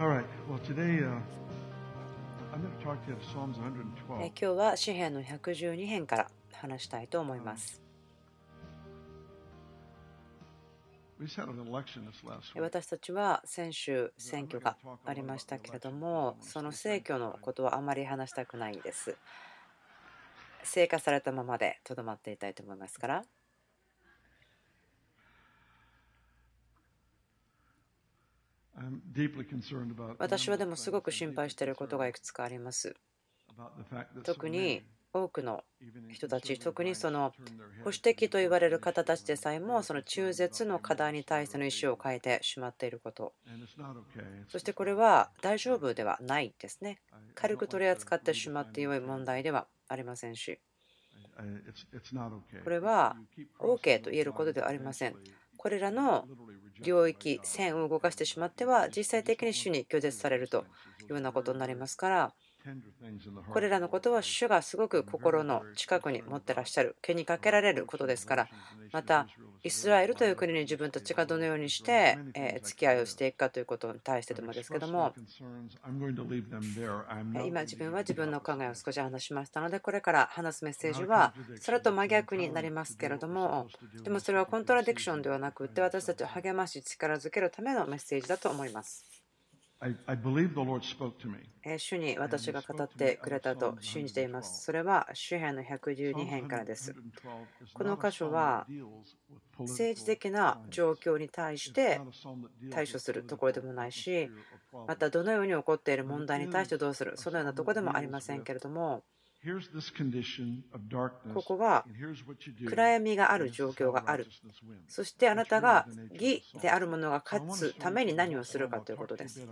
All right. Well, today uh, I'm going to talk to you out of Psalms 112. え今日は詩篇の112編から話したいと思います。We just had an election this last え week. 私たちは先週選挙がありましたけれども、その選挙のことはあまり話したくないです。成果されたままでとどまっていたいと思いますから、私はでもすごく心配していることがいくつかあります。特に多くの人たち、特にその保守的と言われる方たちでさえも、その中絶の課題に対しての意思を変えてしまっていること、そしてこれは大丈夫ではないですね。軽く取り扱ってしまって良い問題ではありませんし.これは OK と言えることではありません。これらの領域、線を動かしてしまっては、実際的に主に拒絶されるというようなことになりますから、これらのことは主がすごく心の近くに持ってらっしゃる、気にかけられることですから、また、イスラエルという国に自分たちがどのようにしてえ付き合いをしていくかということに対してでもですけども、今自分は自分の考えを少し話しましたので、これから話すメッセージは、それと真逆になりますけれども、でもそれはコントラディクションではなくて、私たちを励まし、力づけるためのメッセージだと思います。主に私が語ってくれたと信じています。それは詩篇の112編からです。この箇所は政治的な状況に対して対処するところでもないし、またどのように起こっている問題に対してどうする、そのようなところでもありませんけれども、ここは暗闇がある状況がある。そしてあなたが義であるものが勝つために何をするかということです。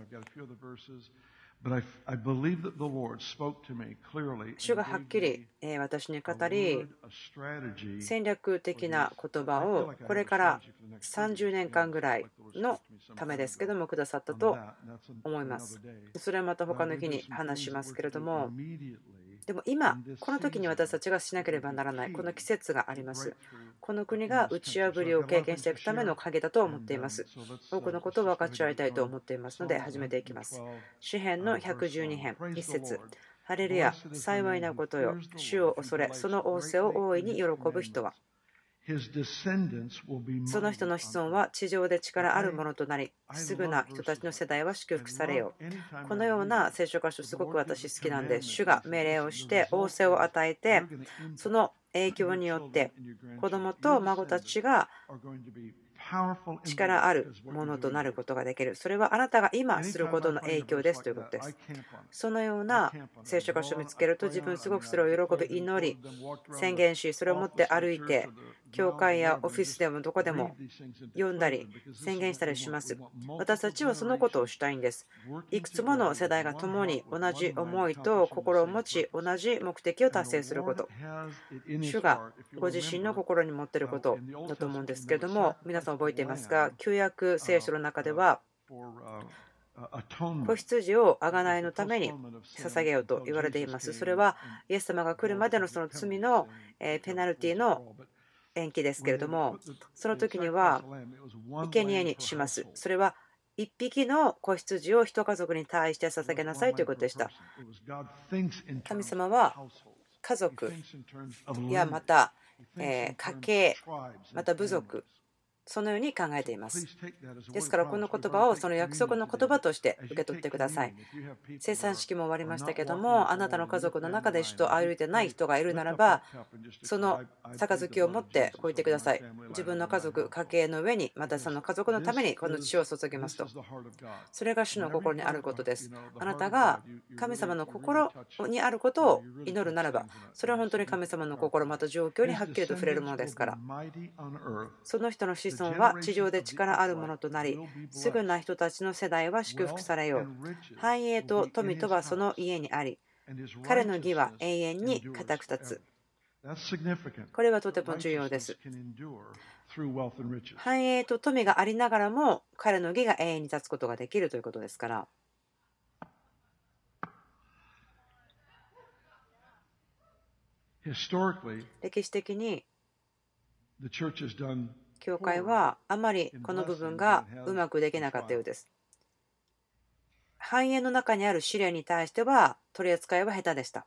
主がはっきりえー私に語り、戦略的な言葉をこれから30年間ぐらいのためですけどもくださったと思います。それはまた他の日に話しますけれども、でも今、この時に私たちがしなければならない、この季節があります。この国が打ち破りを経験していくための鍵だと思っています。多くのことを分かち合いたいと思っていますので、始めていきます。詩編の112編、1節ハレルヤ、幸いなことよ、主を恐れ、その仰せを大いに喜ぶ人は。その人の子孫は地上で力あるものとなり、すぐな人たちの世代は祝福されよう。このような聖書箇所、すごく私好きなんで、主が命令をして、仰せを与えて、その影響によって、子供と孫たちが力あるものとなることができる。それはあなたが今することの影響ですということです。そのような聖書箇所を見つけると自分すごくそれを喜び祈り宣言しそれを持って歩いて教会やオフィスでもどこでも読んだり宣言したりします。私たちはそのことをしたいんです。いくつもの世代が共に同じ思いと心を持ち同じ目的を達成すること。主がご自身の心に持っていることだと思うんですけれども皆さん覚えていますか？旧約聖書の中では子羊を贖いのために捧げようと言われています。それはイエス様が来るまでのその罪のペナルティの延期ですけれども、その時には生贄にします。それは1匹の子羊を1家族に対して捧げなさいということでした。神様は家族やまた家計、また部族、そのように考えています。ですから、この言葉をその約束の言葉として受け取ってください。生産式も終わりましたけども、あなたの家族の中で主と歩いてない人がいるならば、その杯を持ってこう言ってください。自分の家族、家計の上に、またその家族のためにこの血を注ぎますと。それが主の心にあることです。あなたが神様の心にあることを祈るならば、それは本当に神様の心、また状況にはっきりと触れるものですから。その人の子孫は地上で力あるものとなり、すぐな人たちの世代は祝福されよう。繁栄と富とはその家にあり、彼の義は永遠に固く立つ。これはとても重要です。繁栄と富がありながらも、彼の義が永遠に立つことができるということですから。歴史的に教会はあまりこの部分がうまくできなかったようです。繁栄の中にある試練に対しては取り扱いは下手でした。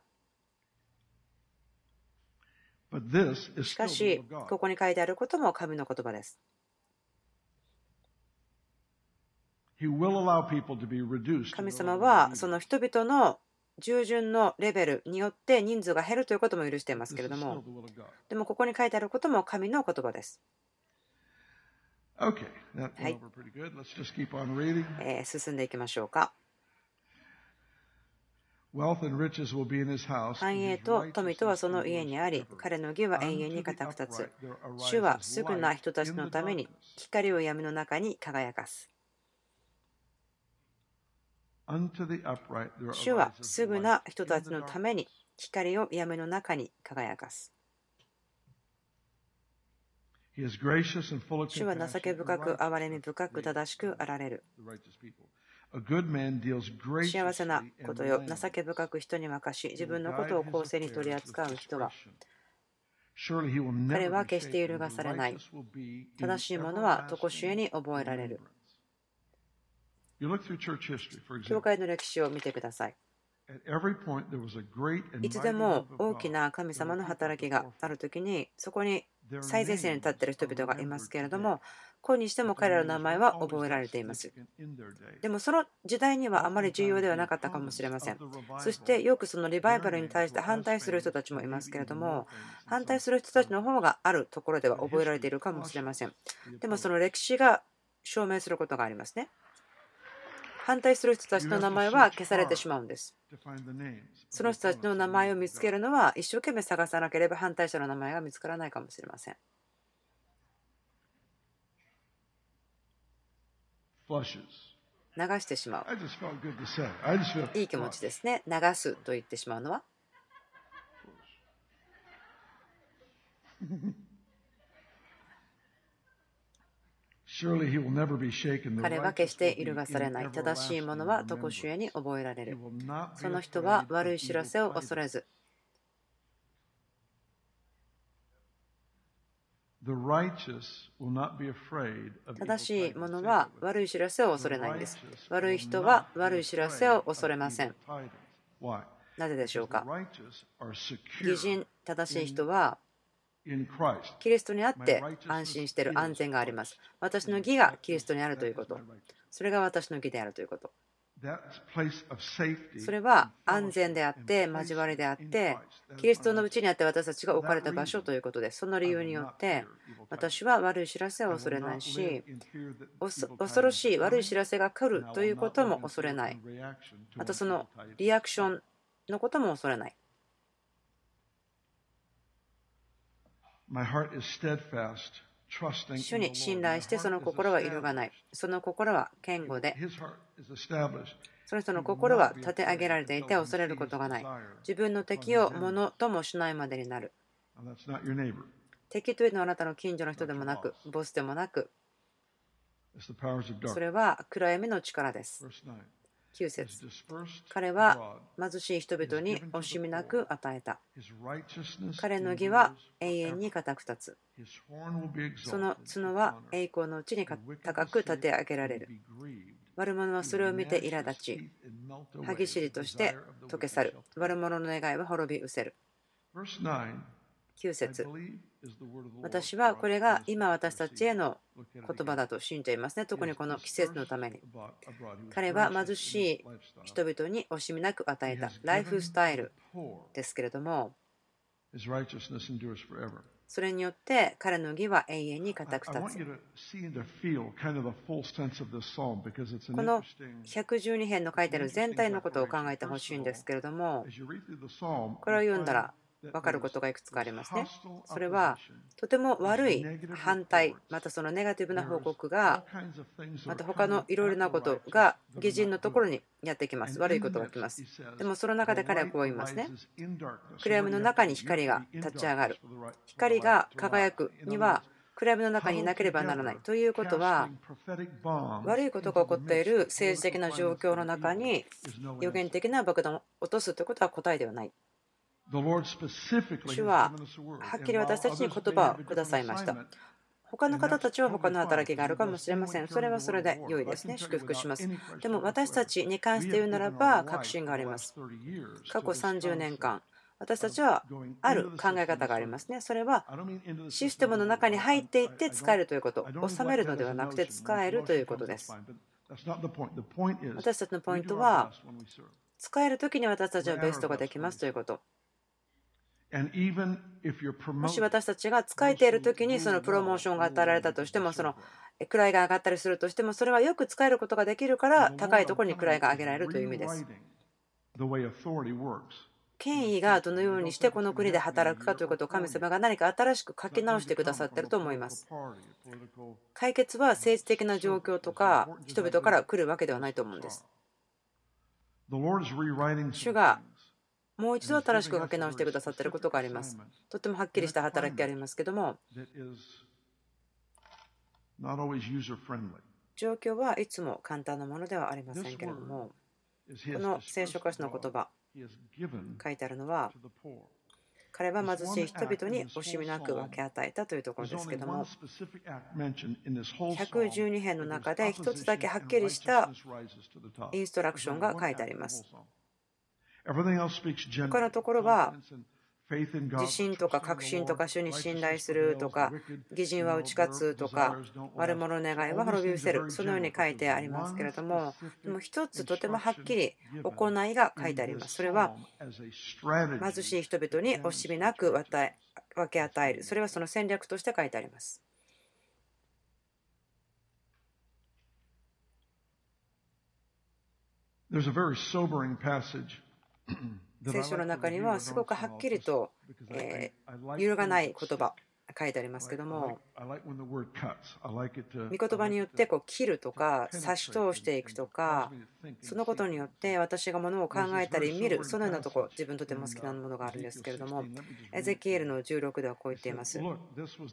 しかし、ここに書いてあることも神の言葉です。神様はその人々の従順のレベルによって人数が減るということも許していますけれども、でもここに書いてあることも神の言葉です。はい、えー、進んでいきましょうか。繁栄と富とはその家にあり、彼の義は永遠に固く立つ。主はすぐな人たちのために光を闇の中に輝かす。主はすぐな人たちのために光を闇の中に輝かす。主は情け深く、憐れみ深く、正しくあられる。幸せなことよ、情け深く人に任し、自分のことを公正に取り扱う人は、彼は決して揺るがされない。正しいものは常しえに覚えられる。教会の歴史を見てください。いつでも大きな神様の働きがあるときに、そこに最前線に立っている人々がいますけれども、今にしても彼らの名前は覚えられています。でもその時代にはあまり重要ではなかったかもしれません。そしてよくそのリバイバルに対して反対する人たちもいますけれども、反対する人たちの方があるところでは覚えられているかもしれません。でもその歴史が証明することがありますね。反対する人たちの名前は消されてしまうんです。その人たちの名前を見つけるのは一生懸命探さなければ反対者の名前が見つからないかもしれません。流してしまう。いい気持ちですね。流すと言ってしまうのは？彼は決して揺るがされない。正しいものは常しえに覚えられる。その人は悪い知らせを恐れず。正しいものは悪い知らせを恐れないんです。悪い人は悪い知らせを恐れません。なぜでしょうか？義人、正しい人はキリストにあって安心している安全があります。私の義がキリストにあるということ。それが私の義であるということ。それは安全であって、交わりであって、キリストのうちにあって私たちが置かれた場所ということです。その理由によって、私は悪い知らせを恐れないし、恐ろしい悪い知らせが来るということも恐れない。またそのリアクションのことも恐れない。主に信頼してその心は揺るがない。その心は堅固で、その人の心は立て上げられていて恐れることがない。自分の敵をものともしないまでになる。敵というのはあなたの近所の人でもなく、ボスでもなく、それは暗闇の力です。9節彼は貧しい人々に惜しみなく与えた。彼の義は永遠に固く立つ。その角は栄光のうちに高く立て上げられる。悪者はそれを見て苛立ち、歯ぎしりとして溶け去る。悪者の願いは滅び失せる。9節私はこれが今私たちへの言葉だと信じていますね。特にこの季節のために。彼は貧しい人々に惜しみなく与えたライフスタイルですけれども、それによって彼の義は永遠に固く立つ。この112編の書いてある全体のことを考えてほしいんですけれども、これを読んだら分かることがいくつかありますね。それはとても悪い反対、またそのネガティブな報告が、また他のいろいろなことが義人のところにやってきます。悪いことが来ます。でもその中で彼はこう言いますね。暗闇の中に光が立ち上がる。光が輝くには暗闇の中にいなければならない。ということは、悪いことが起こっている政治的な状況の中に予言的な爆弾を落とすということは答えではない。主ははっきり私たちに言葉をくださいました。他の方たちは他の働きがあるかもしれません。それはそれで良いですね。祝福します。でも私たちに関して言うならば確信があります。過去30年間、私たちはある考え方がありますね。それはシステムの中に入っていって使えるということ。収めるのではなくて使えるということです。私たちのポイントは使えるときに私たちはベストができますということ。もし私たちが使えている時にそのプロモーションが与えられたとしてもその位が上がったりするとしてもそれはよく使えることができるから高いところに位が上げられるという意味です。権威がどのようにしてこの国で働くかということを神様が何か新しく書き直してくださっていると思います。解決は政治的な状況とか人々から来るわけではないと思うんです。主がもう一度新しく書き直してくださっていることがあります。とてもはっきりした働きがありますけども、状況はいつも簡単なものではありませんけれども、この聖書歌詞の言葉、書いてあるのは、彼は貧しい人々に惜しみなく分け与えたというところですけども、112編の中で1つだけはっきりしたインストラクションが書いてあります。他のところは自信とか確信とか主に信頼するとか義人は打ち勝つとか悪者の願いは滅び失せる。そのように書いてありますけれどもでも一つとてもはっきり行いが書いてあります。それは貧しい人々に惜しみなく分け与える。それはその戦略として書いてあります聖書の中にはすごくはっきりと、え、揺るがない言葉。書いてありますけども、御言葉によってこう切るとか差し通していくとか、そのことによって私がものを考えたり見る、そのようなところ、自分とても好きなものがあるんですけれども、エゼキエルの16ではこう言っています。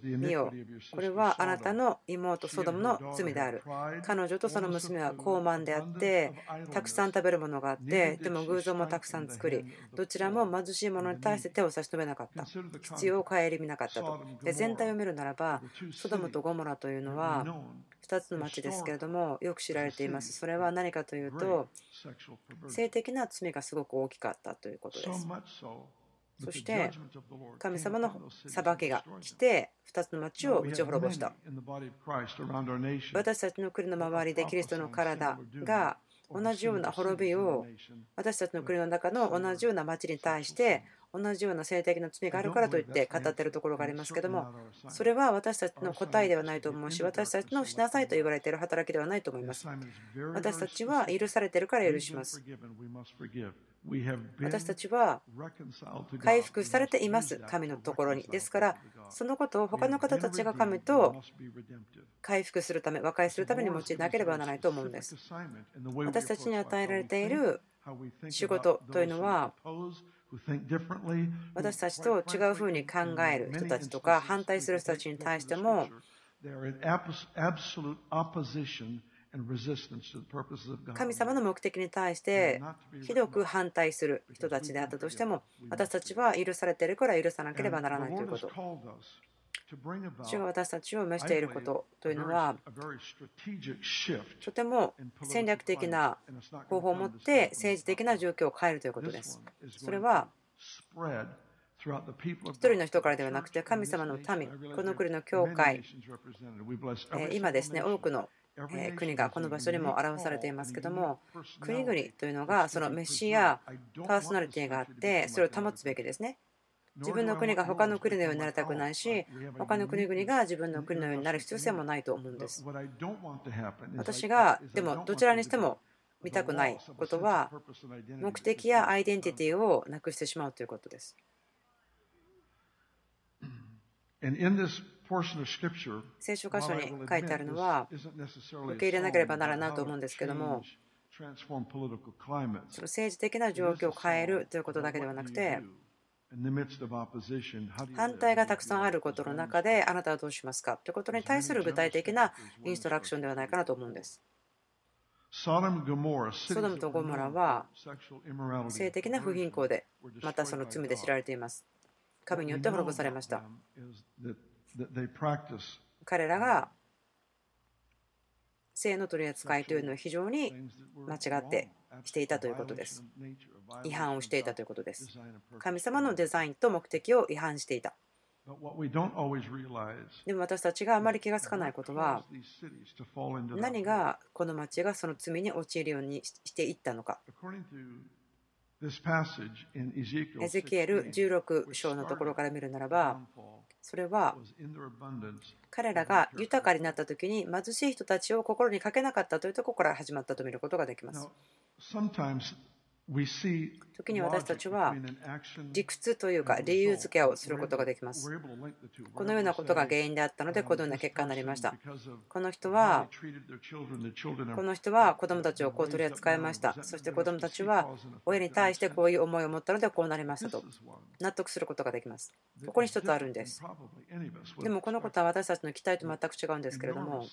見よ、これはあなたの妹ソドムの罪である。彼女とその娘は高慢であって、たくさん食べるものがあって、でも偶像もたくさん作り、どちらも貧しい者に対して手を差し伸べなかった。必要を顧みなかったと。全体を見るならば、ソドムとゴモラというのは2つの町ですけれども、よく知られています。それは何かというと、性的な罪がすごく大きかったということです。そして神様の裁きが来て2つの町を打ち滅ぼした私たちの国の周りでキリストの体が同じような滅びを私たちの国の中の同じような町に対して同じような性的な罪があるからといって語っているところがありますけどもそれは私たちの答えではないと思うし私たちのしなさいと言われている働きではないと思います。私たちは許されているから許します。私たちは回復されています神のところに。ですからそのことを他の方たちが神と回復するため和解するために用いなければならないと思うんです。私たちに与えられている仕事というのは私たちと違うふうに考える人たちとか反対する人たちに対しても神様の目的に対してひどく反対する人たちであったとしても私たちは許されているから許さなければならないということ主が私たちを召していることというのはとても戦略的な方法を持って政治的な状況を変えるということです。それは一人の人からではなくて神様の民、この国の教会、今ですね、多くの国がこの場所にも表されていますけども、国々というのがそのメシア、パーソナリティがあって、それを保つべきですね。自分の国が他の国のようになりたくないし、他の国々が自分の国のようになる必要性もないと思うんです。私が、でもどちらにしても見たくないことは、目的やアイデンティティをなくしてしまうということです。聖書箇所に書いてあるのは、受け入れなければならないと思うんですけども、その政治的な状況を変えるということだけではなくて、反対がたくさんあることの中であなたはどうしますか？ということに対する具体的なインストラクションではないかなと思うんです。ソドムとゴモラは性的な不貧困でまたその罪で知られています。神によって滅ぼされました。彼らが性の取り扱いというのは非常に間違ってしていたということです。違反をしていたということです。神様のデザインと目的を違反していた。でも私たちがあまり気がつかないことは何がこの町がその罪に陥るようにしていったのか。エゼキエル16章のところから見るならばそれは彼らが豊かになった時に貧しい人たちを心にかけなかったというところから始まったと見ることができます。時に私たちは理屈というか理由付けをすることができます。このようなことが原因であったのでこのような結果になりました。この人はこの人は子供たちをこう取り扱いました。そして子供たちは親に対してこういう思いを持ったのでこうなりましたと納得することができます。ここに一つあるんです。でもこのことは私たちの期待と全く違うんですけれども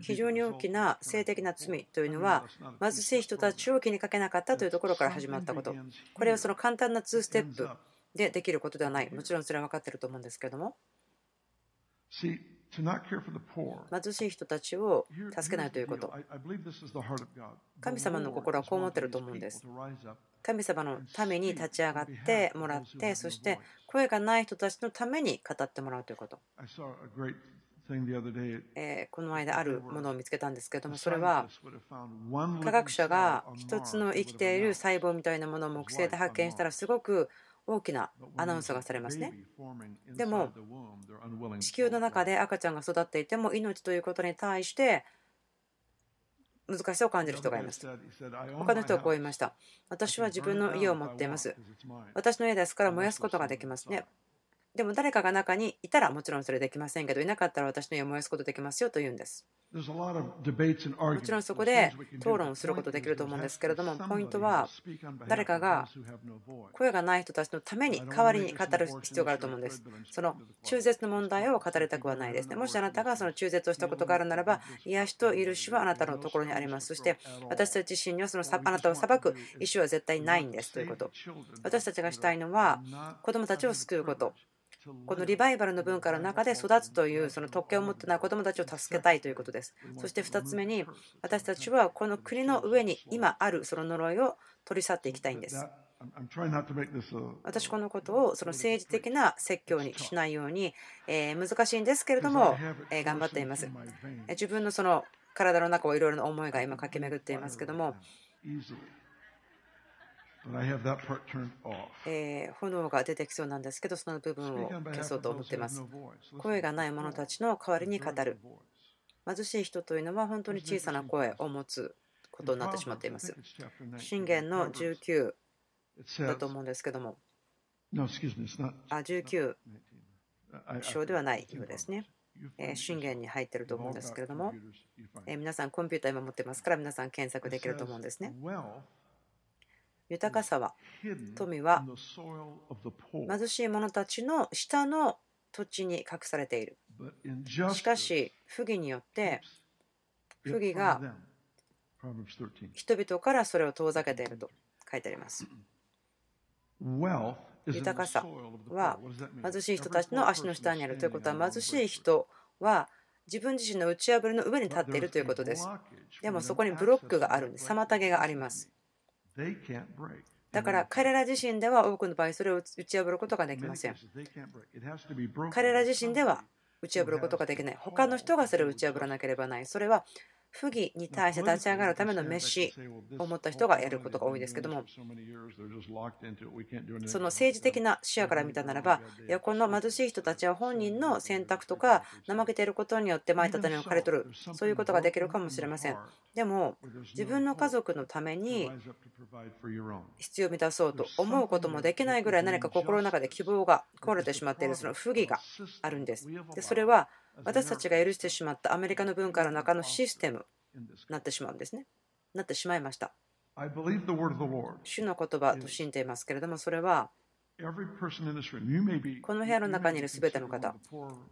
非常に大きな性的な罪というのは貧しい人たちを気にかけなかったったというところから始まったこと、これはその簡単な2ステップでできることではない、もちろんそれは分かっていると思うんですけれども、貧しい人たちを助けないということ、神様の心はこう思っていると思うんです。神様のために立ち上がってもらって、そして声がない人たちのために語ってもらうということ。えこの間あるものを見つけたんですけどもそれは科学者が一つの生きている細胞みたいなものを木星で発見したらすごく大きなアナウンスがされますね。でも地球の中で赤ちゃんが育っていても命ということに対して難しさを感じる人がいます。他の人はこう言いました。私は自分の家を持っています。私の家ですから燃やすことができますね。でも誰かが中にいたらもちろんそれできませんけどいなかったら私の家を燃やすことできますよと言うんです。もちろんそこで討論することできると思うんですけれどもポイントは誰かが声がない人たちのために代わりに語る必要があると思うんです。その中絶の問題を語りたくはないですね。もしあなたがその中絶をしたことがあるならば癒しと許しはあなたのところにあります。そして私たち自身にはそのあなたを裁く意思は絶対ないんですということ。私たちがしたいのは子供たちを救うこと。このリバイバルの文化の中で育つというその特権を持ってない子どもたちを助けたいということです。そして2つ目に私たちはこの国の上に今あるその呪いを取り去っていきたいんです。私このことをその政治的な説教にしないようにえ難しいんですけれどもえ頑張っています。自分のその体の中をいろいろな思いが今駆け巡っていますけどもえ炎が出てきそうなんですけど、その部分を消そうと思っています。声がない者たちの代わりに語る。貧しい人というのは本当に小さな声を持つことになってしまっています。信玄の19だと思うんですけども、あ19章ではないようですね。信玄に入っていると思うんですけれども、皆さんコンピューター今持ってますから皆さん検索できると思うんですね。豊かさは。富は貧しい者たちの下の土地に隠されている。しかし不義によって不義が人々からそれを遠ざけていると書いてあります。豊かさは貧しい人たちの足の下にあるということは貧しい人は自分自身の打ち破りの上に立っているということです。でもそこにブロックがあるんです。妨げがありますだから彼ら自身では多くの場合それを打ち破ることができません。彼ら自身では打ち破ることができない。他の人がそれを打ち破らなければない。それは不義に対して立ち上がるための飯を持った人がやることが多いですけどもその政治的な視野から見たならばいやこの貧しい人たちは本人の選択とか怠けていることによって前立たに置かれとるそういうことができるかもしれませんでも自分の家族のために必要を満たそうと思うこともできないぐらい何か心の中で希望が壊れてしまっているその不義があるんですでそれは私たちが許してしまったアメリカの文化の中のシステムになってしまうんですね。なってしまいました。主の言葉と信じていますけれども、それはこの部屋の中にいる全ての方、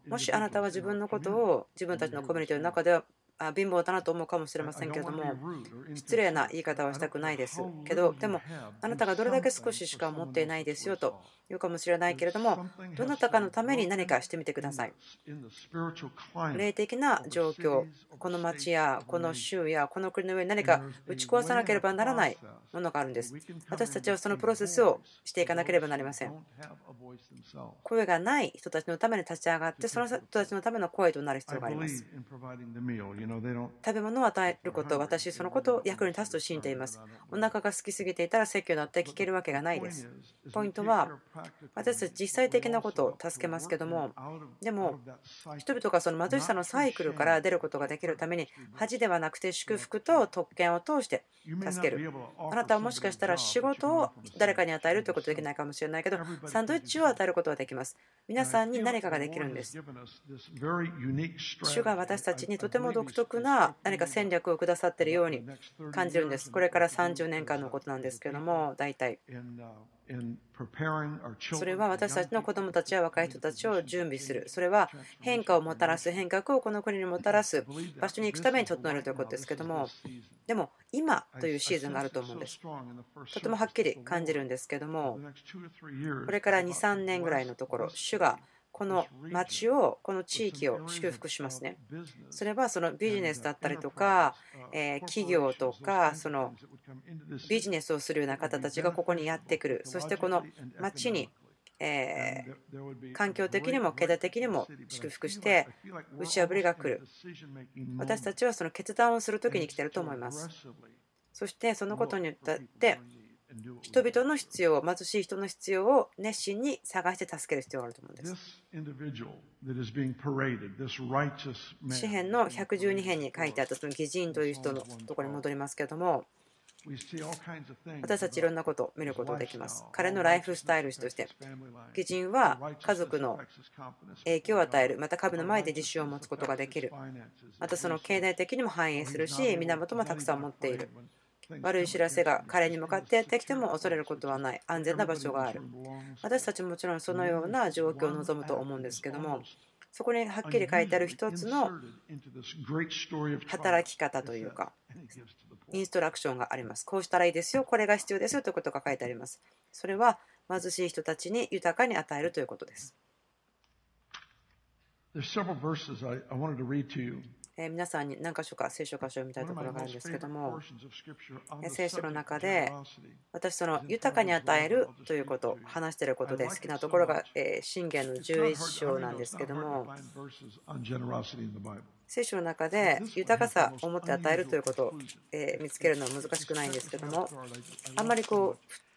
もしあなたは自分のことを自分たちのコミュニティの中ではあ貧乏だなと思うかもしれませんけれども失礼な言い方はしたくないですけどでもあなたがどれだけ少ししか持っていないですよと言うかもしれないけれどもどなたかのために何かしてみてください霊的な状況この町やこの州やこの国の上に何か打ち壊さなければならないものがあるんです私たちはそのプロセスをしていかなければなりません声がない人たちのために立ち上がってその人たちのための声となる必要があります食べ物を与えること、私、そのことを役に立つと信じています。お腹が空きすぎていたら説教だって聞けるわけがないです。ポイントは、私たち実際的なことを助けますけども、でも、人々がその貧しさのサイクルから出ることができるために、恥ではなくて祝福と特権を通して助ける。あなたはもしかしたら仕事を誰かに与えるということはできないかもしれないけど、サンドイッチを与えることはできます。皆さんに何かができるんです。主が私たちにとても独特な何か戦略をくださっているように感じるんです。これから30年間のことなんですけども、大体。それは私たちの子どもたちや若い人たちを準備する。それは変化をもたらす、変革をこの国にもたらす場所に行くために整えるということですけども、でも今というシーズンがあると思うんです。とてもはっきり感じるんですけども、これから2、3年ぐらいのところ、主がこの町を、この地域を祝福しますね。それはそのビジネスだったりとか、え企業とか、そのビジネスをするような方たちがここにやってくる。そしてこの町にえー、環境的にも経済的にも祝福して打ち破りが来る私たちはその決断をする時に来てると思いますそしてそのことによって人々の必要、貧しい人の必要を熱心に探して助ける必要があると思うんです。詩篇の112編に書いてあったその義人という人のところに戻りますけれども、私たちいろんなことを見ることができます。彼のライフスタイルとして、義人は家族の影響を与える、また株の前で自信を持つことができる、またその経済的にも反映するし、源もたくさん持っている。悪い知らせが彼に向かってやってきても恐れることはない。安全な場所がある。私たちももちろんそのような状況を望むと思うんですけどもそこにはっきり書いてある一つの働き方というかインストラクションがあります。こうしたらいいですよこれが必要ですよということが書いてあります。それは貧しい人たちに豊かに与えるということですえ皆さんに何箇所か聖書箇所を見たいところがあるんですけども聖書の中で私その豊かに与えるということ話していることで好きなところが信玄の11章なんですけども聖書の中で豊かさを持って与えるということを見つけるのは難しくないんですけどもあんまりこう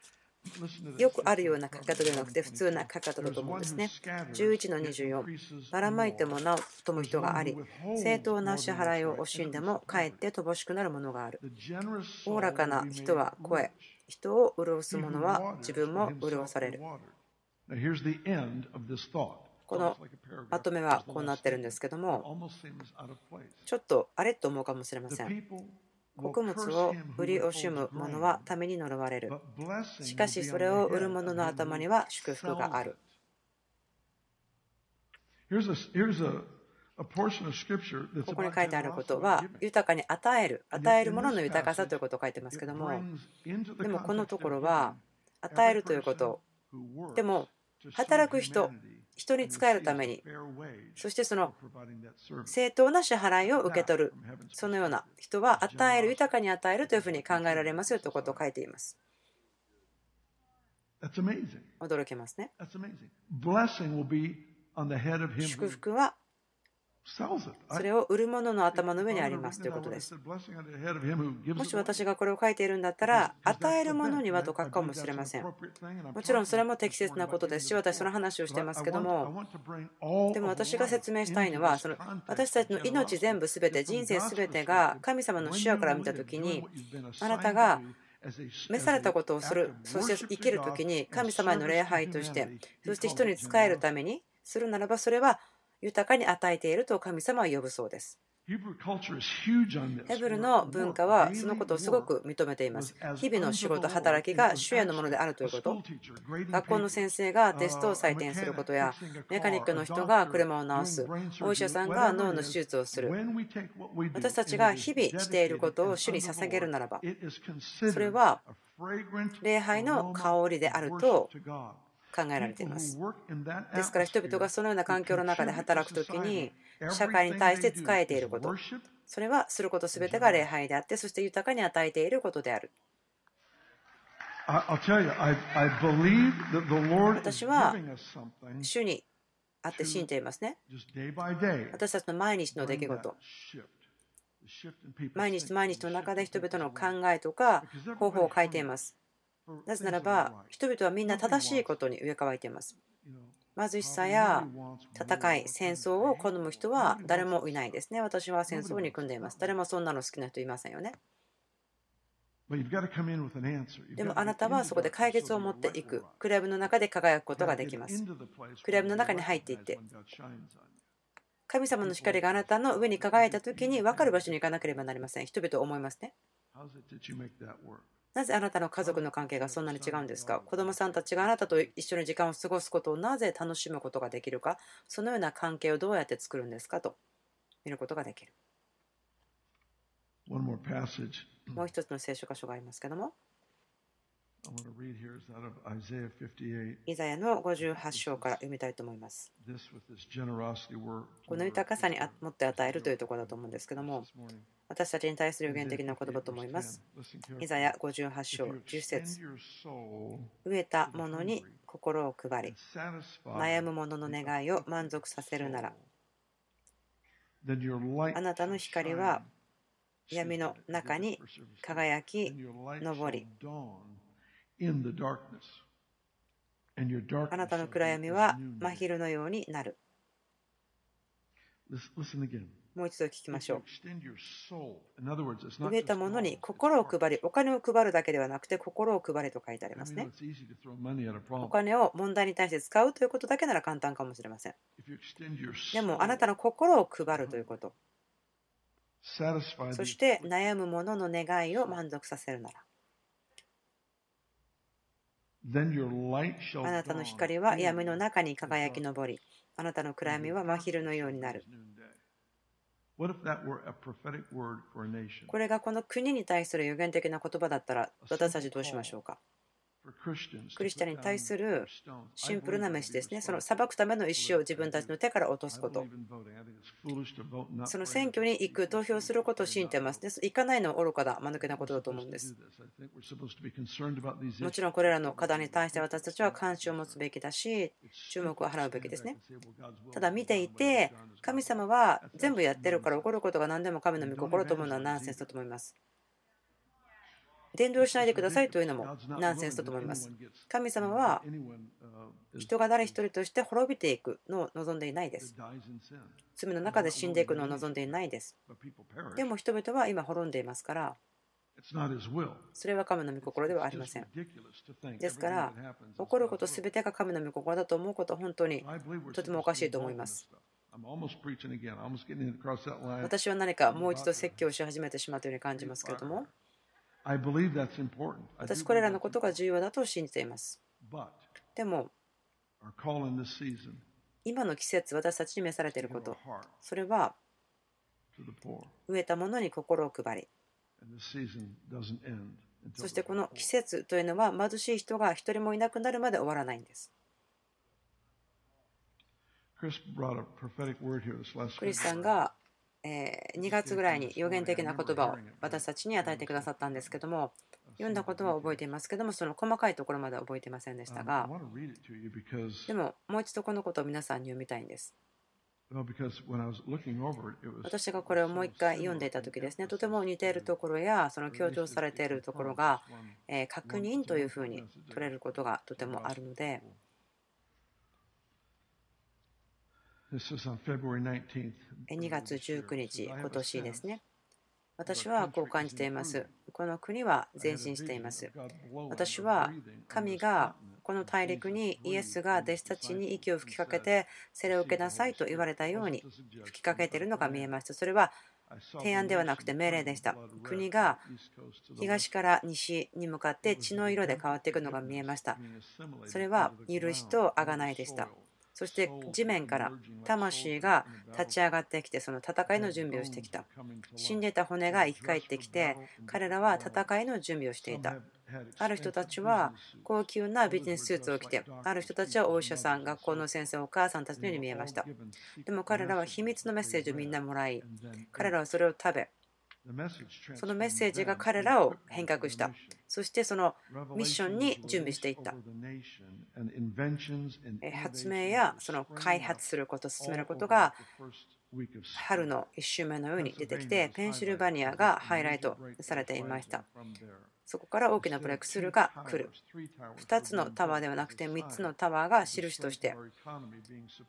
よくあるような書き方ではなくて普通な書き方だと思うんですね。11の24、ばらまいてもなお飛む人があり、正当な支払いを惜しんでもかえって乏しくなるものがある。おおらかな人は声、人を潤す者は自分も潤される。このまとめはこうなってるんですけども、ちょっとあれと思うかもしれません。穀物を売り惜しむ者はために呪われる。しかしそれを売る者の頭には祝福がある。ここに書いてあることは豊かに与える与えるものの豊かさということを書いてますけどもでもこのところは与えるということでも働く人人に仕えるために。そしてその正当な支払いを受け取る。そのような人は与える豊かに与えるというふうに考えられますよということを書いています。驚きますね。祝福はそれを売る者の頭の上にありますということです。もし私がこれを書いているんだったら、与える者にはと書くかもしれません。もちろんそれも適切なことですし、私その話をしてますけども、でも私が説明したいのは、その私たちの命全部すべて、人生すべてが神様の視野から見たときに、あなたが召されたことをする、そして生きるときに神様への礼拝として、そして人に仕えるためにするならば、それは豊かに与えていると神様は呼ぶそうです。ヘブルの文化はそのことをすごく認めています。日々の仕事、働きが主へのものであるということ。学校の先生がテストを採点することや、メカニックの人が車を直す、お医者さんが脳の手術をする。私たちが日々していることを主に捧げるならば、それは礼拝の香りであると考えられています。ですから人々がそのような環境の中で働くときに社会に対して仕えていること、それはすることすべてが礼拝であって、そして豊かに与えていることである。私は主にあって信じていますね。私たちの毎日の出来事。毎日毎日の中で人々の考えとか方法を変えています。なぜならば、人々はみんな正しいことに植え替えています。貧しさや戦い、戦争を好む人は誰もいないですね。私は戦争に組んでいます。誰もそんなの好きな人いませんよね。でもあなたはそこで解決を持っていく。クラブの中で輝くことができます。クラブの中に入っていって、神様の光があなたの上に輝いたときに分かる場所に行かなければなりません。人々は思いますね。なぜあなたの家族の関係がそんなに違うんですか？子供さんたちがあなたと一緒に時間を過ごすことをなぜ楽しむことができるか？そのような関係をどうやって作るんですか？と。見ることができる。もう一つの聖書箇所がありますけども。イザヤの58章から読みたいと思います。この豊かさにもって与えるというところだと思うんですけども、私たちに対する予言的な言葉と思います。イザヤ58章10節。飢えた者に心を配り、悩む者の願いを満足させるなら、あなたの光は闇の中に輝き、昇り、あなたの暗闇は真昼のようになる。もう一度聞きましょう。植えたものに心を配り、お金を配るだけではなくて心を配りと書いてありますね。お金を問題に対して使うということだけなら簡単かもしれません。でもあなたの心を配るということ。そして悩む者の願いを満足させるなら。あなたの光は闇の中に輝き昇り、あなたの暗闇は真昼のようになる。これがこの国に対する予言的な言葉だったら、私たちどうしましょうか？クリスチャンに対するシンプルな飯ですね。その裁くための石を自分たちの手から落とすこと。その選挙に行く、投票することを信じてますね。行かないのは愚かだ、間抜けなことだと思うんです。もちろんこれらの課題に対して私たちは関心を持つべきだし、注目を払うべきですね。ただ見ていて、神様は全部やってるから起こることが何でも神の御心と思うのはナンセンスだと思います。伝道しないでくださいというのもナンセンスだと思います。神様は人が誰一人として滅びていくのを望んでいないです。罪の中で死んでいくのを望んでいないです。でも人々は今滅んでいますから、それは神の御心ではありません。ですから、起こることすべてが神の御心だと思うことは本当にとてもおかしいと思います。私は何かもう一度説教し始めてしまったように感じますけれども。私、これらのことが重要だと信じています。でも、今の季節、私たちに召されていること、それは、植えたものに心を配り、そしてこの季節というのは、貧しい人が一人もいなくなるまで終わらないんです。クリスさんが2月ぐらいに予言的な言葉を私たちに与えてくださったんですけども読んだことは覚えていますけどもその細かいところまでは覚えていませんでしたがでももう一度このことを皆さんに読みたいんです。私がこれをもう一回読んでいた時ですねとても似ているところやその強調されているところが確認というふうに取れることがとてもあるので2月19日、今年ですね。私はこう感じています。この国は前進しています。私は神がこの大陸にイエスが弟子たちに息を吹きかけてそれを受けなさいと言われたように吹きかけているのが見えました。それは提案ではなくて命令でした。国が東から西に向かって血の色で変わっていくのが見えました。それは許しと贖いでしたそして地面から魂が立ち上がってきてその戦いの準備をしてきた。死んでた骨が生き返ってきて彼らは戦いの準備をしていた。ある人たちは高級なビジネススーツを着てある人たちはお医者さん学校の先生お母さんたちのように見えました。でも彼らは秘密のメッセージをみんなもらい彼らはそれを食べそのメッセージが彼らを変革した。そしてそのミッションに準備していった。発明やその開発すること、進めることが春の1週目のように出てきて、ペンシルバニアがハイライトされていました。そこから大きなブレイクスルーが来る。2つのタワーではなくて3つのタワーが印として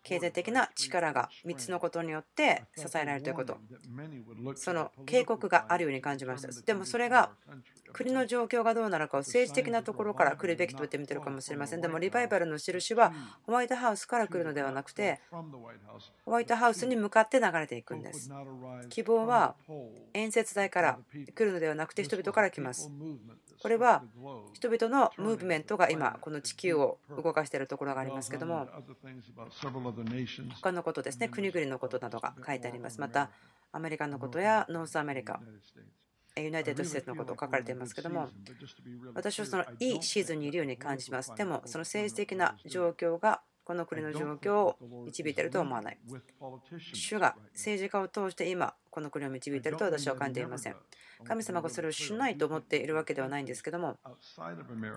経済的な力が3つのことによって支えられるということ。その警告があるように感じました。でもそれが国の状況がどうなるかを政治的なところから来るべきと言ってみてるかもしれません。でもリバイバルの印はホワイトハウスから来るのではなくてホワイトハウスに向かって流れていくんです。希望は演説台から来るのではなくて人々から来ます。これは人々のムーブメントが今この地球を動かしているところがありますけども他のことですね国々のことなどが書いてあります。またアメリカのことや North America United States のことを書かれていますけども私はそのいいシーズンにいるように感じます。でもその政治的な状況がこの国の状況を導いているとは思わない。主が政治家を通して今この国を導いていると私は感じていません。神様がそれをしないと思っているわけではないんですけども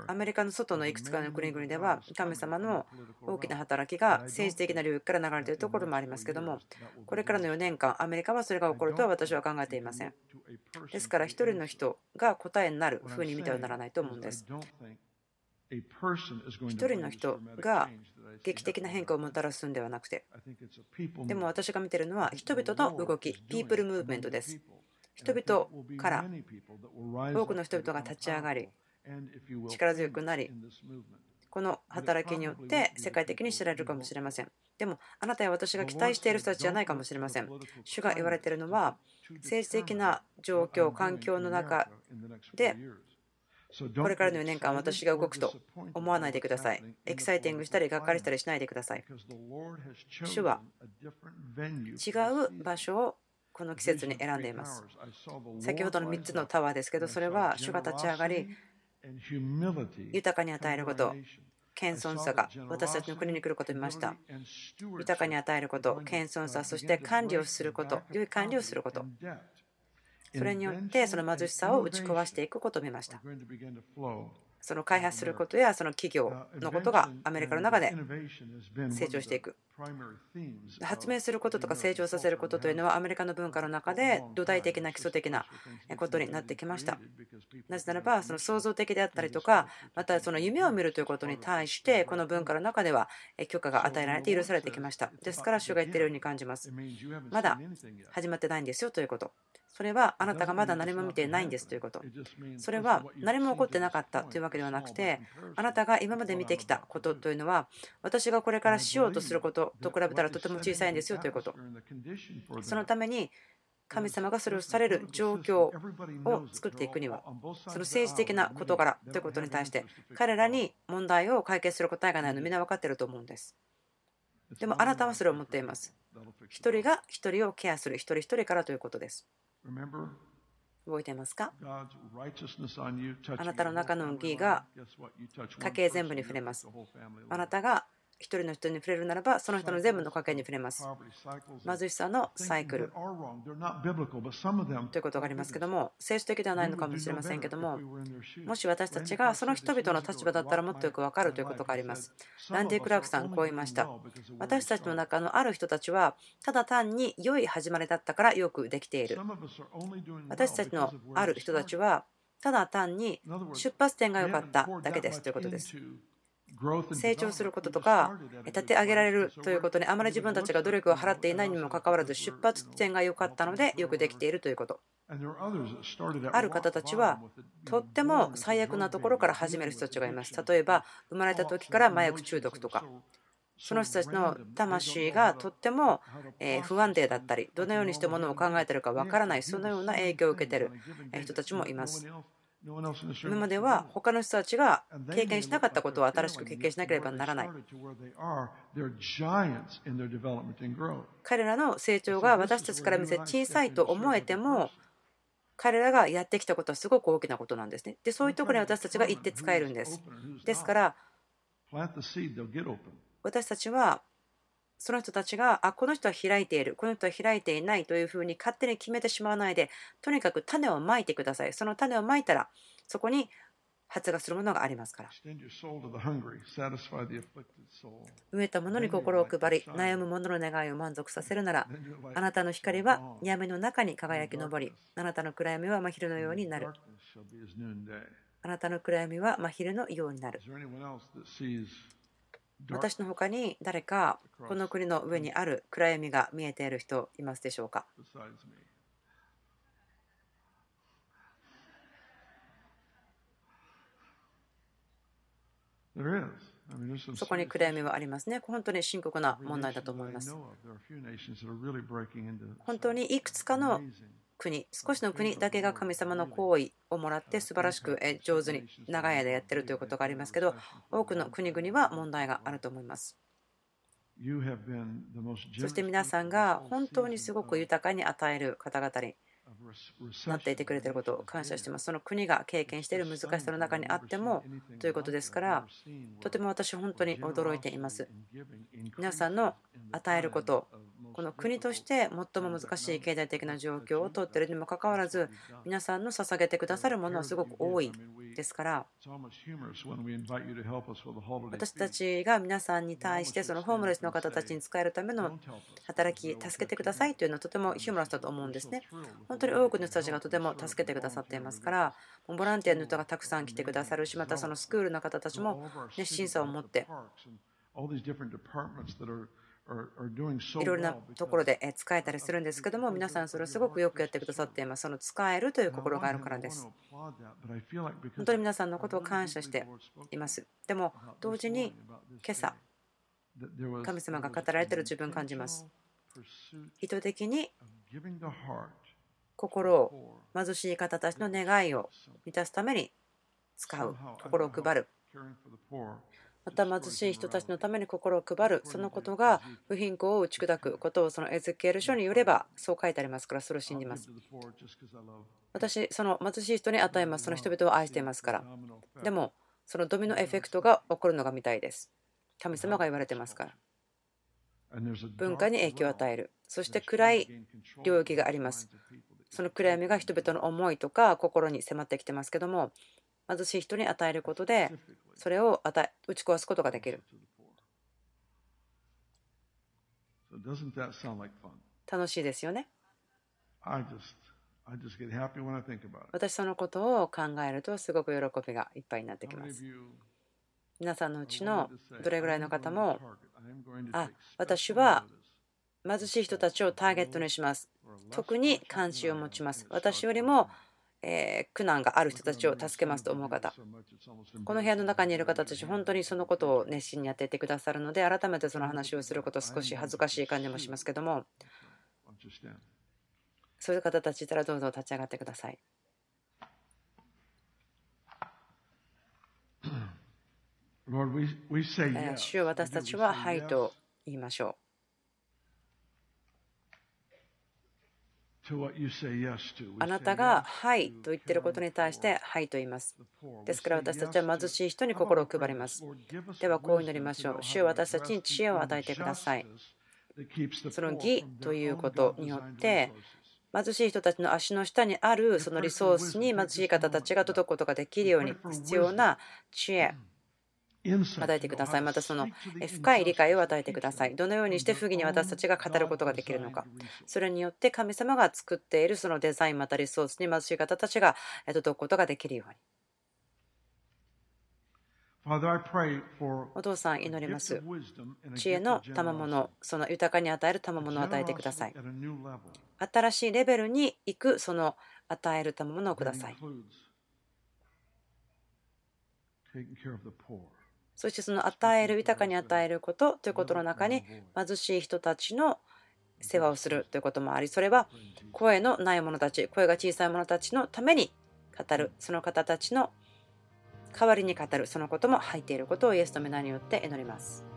アメリカの外のいくつかの国々では神様の大きな働きが政治的な領域から流れているところもありますけどもこれからの4年間アメリカはそれが起こるとは私は考えていません。ですから1人の人が答えになるふうに見てはならないと思うんです1人の人が劇的な変化をもたらすんではなくて。でも私が見ているのは人々の動きピープルムーブメントです人々から多くの人々が立ち上がり力強くなりこの働きによって世界的に知られるかもしれません。でもあなたや私が期待している人たちじゃないかもしれません。主が言われているのは政治的な状況環境の中でこれからの4年間私が動くと思わないでください。エキサイティングしたり、がっかりしたりしないでください。主は違う場所をこの季節に選んでいます。先ほどの3つのタワーですけど、それは主が立ち上がり、豊かに与えること、謙遜さが私たちの国に来ることを見ました。豊かに与えること、謙遜さ、そして管理をすること、良い管理をすること。それによってその貧しさを打ち壊していくことを見ました。その開発することやその企業のことがアメリカの中で成長していく。発明することとか成長させることというのはアメリカの文化の中で土台的な基礎的なことになってきました。なぜならばその創造的であったりとかまたその夢を見るということに対してこの文化の中では許可が与えられて許されてきました。ですから主が言っているように感じます。まだ始まってないんですよということ。それはあなたがまだ何も見てないんですということ。それは何も起こってなかったというわけではなくて、あなたが今まで見てきたことというのは、私がこれからしようとすることと比べたらとても小さいんですよということ。そのために神様がそれをされる状況を作っていくには、その政治的な事柄ということに対して、彼らに問題を解決する答えがないのみんな分かってると思うんです。でもあなたはそれを持っています。一人が一人をケアする一人一人からということです。覚えていますか？あなたの中の義が家計全部に触れます。あなたが一人の人に触れるならば、その人の全部の家計に触れます。貧しさのサイクルということがありますけども、政治的ではないのかもしれませんけども、もし私たちがその人々の立場だったらもっとよく分かるということがあります。ランディ・クラークさん、こう言いました。私たちの中のある人たちは、ただ単に良い始まりだったからよくできている。私たちのある人たちは、ただ単に出発点が良かっただけですということです。成長することとか立て上げられるということにあまり自分たちが努力を払っていないにもかかわらず出発点が良かったのでよくできているということある方たちはとっても最悪なところから始める人たちがいます。例えば生まれた時から麻薬中毒とかその人たちの魂がとっても不安定だったりどのようにしてものを考えているかわからないそのような影響を受けている人たちもいます。今までは他の人たちが経験しなかったことを新しく経験しなければならない。彼らの成長が私たちから見せ小さいと思えても彼らがやってきたことはすごく大きなことなんですね。で、そういうところに私たちが行って使えるんです。ですから、私たちはその人たちが、あ、この人は開いている、この人は開いていないというふうに勝手に決めてしまわないで、とにかく種をまいてください。その種をまいたら、そこに発芽するものがありますから。植えたものに心を配り、悩む者の願いを満足させるなら、あなたの光は闇の中に輝き昇り、あなたの暗闇は真昼のようになる。あなたの暗闇は真昼のようになる。私の他に誰かこの国の上にある暗闇が見えている人いますでしょうか？そこに暗闇はありますね。本当に深刻な問題だと思います。本当にいくつかの国、少しの国だけが神様の行為をもらって素晴らしく上手に長い間やってるということがありますけど、多くの国々は問題があると思います。そして皆さんが本当にすごく豊かに与える方々になっていてくれていることを感謝しています。その国が経験している難しさの中にあってもということですから、とても私、本当に驚いています。皆さんの与えること、この国として最も難しい経済的な状況をとっているにもかかわらず、皆さんの捧げてくださるものはすごく多いですから、私たちが皆さんに対して、そのホームレスの方たちに使えるための働き、助けてくださいというのはとてもヒューマラスだと思うんですね。本当に多くの人たちがとても助けてくださっていますから、ボランティアの人がたくさん来てくださるし、またそのスクールの方たちも熱心さを持って、いろいろなところで使えたりするんですけども、皆さんそれをすごくよくやってくださっています。その使えるという心があるからです。本当に皆さんのことを感謝しています。でも、同時に今朝、神様が語られている自分を感じます。意図的に心を貧しい方たちの願いを満たすために使う心を配るまた貧しい人たちのために心を配るそのことが不貧困を打ち砕くことをそのエゼキエル書によればそう書いてあります。からそれを信じます。私その貧しい人に与えます。その人々を愛していますから。でもそのドミノエフェクトが起こるのが見たいです。神様が言われてますから。文化に影響を与える。そして暗い領域があります。その暗闇が人々の思いとか心に迫ってきてますけども貧しい人に与えることで それを与え打ち壊すことができる。楽しいですよね。私そのことを考えるとすごく喜びがいっぱいになってきます。皆さんのうちのどれぐらいの方もあ私は貧しい人たちをターゲットにします。特に関心を持ちます。私よりもえ苦難がある人たちを助けますと思う方この部屋の中にいる方たち本当にそのことを熱心にやっていてくださるので改めてその話をすること少し恥ずかしい感じもしますけどもそういう方たちいたらどうぞ立ち上がってください。主よ私たちははいと言いましょう。あなたが「はい」と言っていることに対して「はい」と言います。ですから私たちは貧しい人に心を配ります。ではこう祈りましょう。主は私たちに知恵を与えてください。その義ということによって貧しい人たちの足の下にあるそのリソースに貧しい方たちが届くことができるように必要な知恵与えてください。またその深い理解を与えてください。どのようにして不義に私たちが語ることができるのか。それによって神様が作っているそのデザインまたリソースに貧しい方たちが届くことができるように。お父さん祈ります。知恵の賜物、その豊かに与える賜物を与えてください。新しいレベルに行く、その与える賜物をください。そしてその与える、豊かに与えることということの中に貧しい人たちの世話をするということもあり、それは声のない者たち、声が小さい者たちのために語る、その方たちの代わりに語るそのことも入っていることをイエスの皆によって祈ります。